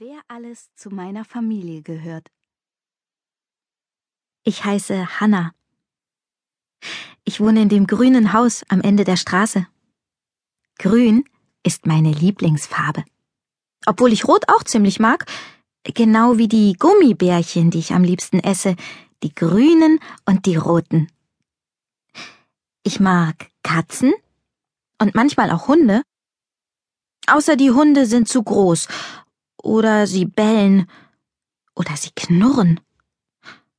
Wer alles zu meiner Familie gehört. Ich heiße Hanna. Ich wohne in dem grünen Haus am Ende der Straße. Grün ist meine Lieblingsfarbe. Obwohl ich Rot auch ziemlich mag, genau wie die Gummibärchen, die ich am liebsten esse, die grünen und die roten. Ich mag Katzen und manchmal auch Hunde. Außer die Hunde sind zu groß oder sie bellen. Oder sie knurren.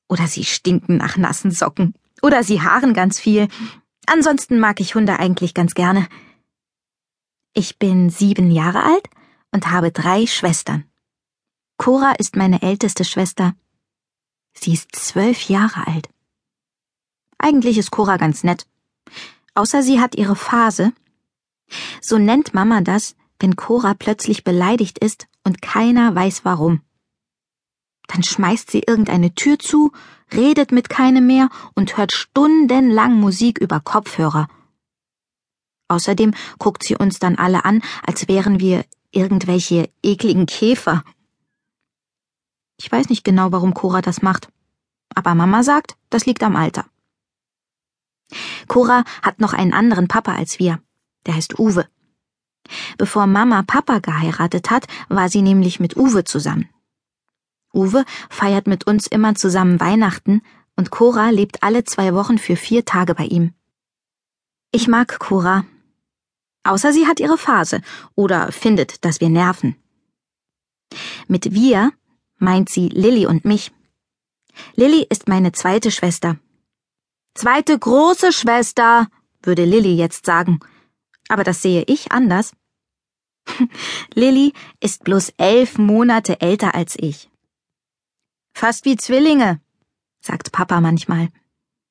Oder sie stinken nach nassen Socken. Oder sie haaren ganz viel. Ansonsten mag ich Hunde eigentlich ganz gerne. Ich bin sieben Jahre alt und habe drei Schwestern. Cora ist meine älteste Schwester. Sie ist zwölf Jahre alt. Eigentlich ist Cora ganz nett. Außer sie hat ihre Phase. So nennt Mama das, wenn Cora plötzlich beleidigt ist und keiner weiß warum. Dann schmeißt sie irgendeine Tür zu, redet mit keinem mehr und hört stundenlang Musik über Kopfhörer. Außerdem guckt sie uns dann alle an, als wären wir irgendwelche ekligen Käfer. Ich weiß nicht genau, warum Cora das macht, aber Mama sagt, das liegt am Alter. Cora hat noch einen anderen Papa als wir. Der heißt Uwe. Bevor Mama Papa geheiratet hat, war sie nämlich mit Uwe zusammen. Uwe feiert mit uns immer zusammen Weihnachten und Cora lebt alle zwei Wochen für vier Tage bei ihm. Ich mag Cora. Außer sie hat ihre Phase oder findet, dass wir nerven. Mit wir meint sie Lilly und mich. Lilly ist meine zweite Schwester. Zweite große Schwester, würde Lilly jetzt sagen. Aber das sehe ich anders. Lilly ist bloß elf Monate älter als ich. Fast wie Zwillinge, sagt Papa manchmal.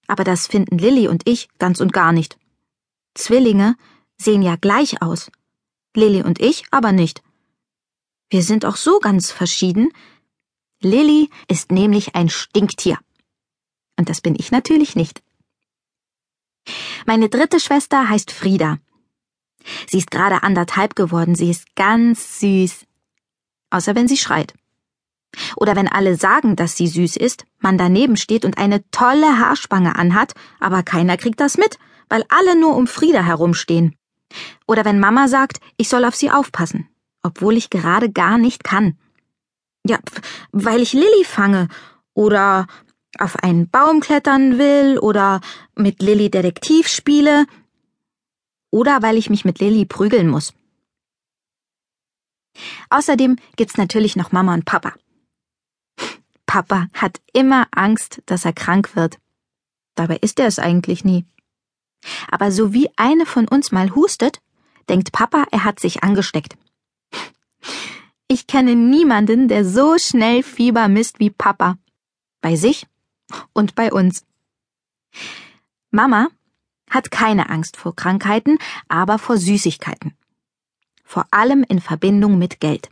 Aber das finden Lilly und ich ganz und gar nicht. Zwillinge sehen ja gleich aus. Lilly und ich aber nicht. Wir sind auch so ganz verschieden. Lilly ist nämlich ein Stinktier. Und das bin ich natürlich nicht. Meine dritte Schwester heißt Frieda. Sie ist gerade anderthalb geworden, sie ist ganz süß. Außer wenn sie schreit. Oder wenn alle sagen, dass sie süß ist, man daneben steht und eine tolle Haarspange anhat, aber keiner kriegt das mit, weil alle nur um Frieda herumstehen. Oder wenn Mama sagt, ich soll auf sie aufpassen, obwohl ich gerade gar nicht kann. Ja, weil ich Lilly fange oder auf einen Baum klettern will oder mit Lilly Detektiv spiele oder weil ich mich mit Lilly prügeln muss. Außerdem gibt's natürlich noch Mama und Papa. Papa hat immer Angst, dass er krank wird. Dabei ist er es eigentlich nie. Aber so wie eine von uns mal hustet, denkt Papa, er hat sich angesteckt. Ich kenne niemanden, der so schnell Fieber misst wie Papa. Bei sich und bei uns. Mama hat keine Angst vor Krankheiten, aber vor Süßigkeiten. Vor allem in Verbindung mit Geld.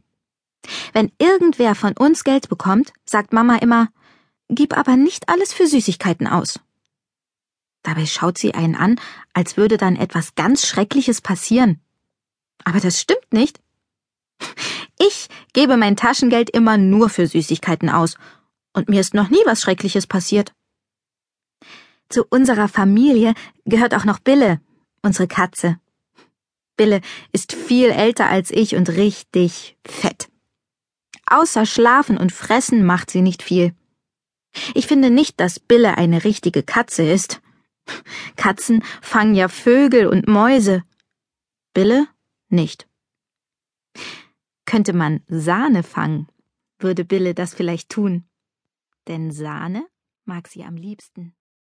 Wenn irgendwer von uns Geld bekommt, sagt Mama immer, gib aber nicht alles für Süßigkeiten aus. Dabei schaut sie einen an, als würde dann etwas ganz Schreckliches passieren. Aber das stimmt nicht. Ich gebe mein Taschengeld immer nur für Süßigkeiten aus, und mir ist noch nie was Schreckliches passiert. Zu unserer Familie gehört auch noch Bille, unsere Katze. Bille ist viel älter als ich und richtig fett. Außer Schlafen und Fressen macht sie nicht viel. Ich finde nicht, dass Bille eine richtige Katze ist. Katzen fangen ja Vögel und Mäuse. Bille nicht. Könnte man Sahne fangen, würde Bille das vielleicht tun. Denn Sahne mag sie am liebsten.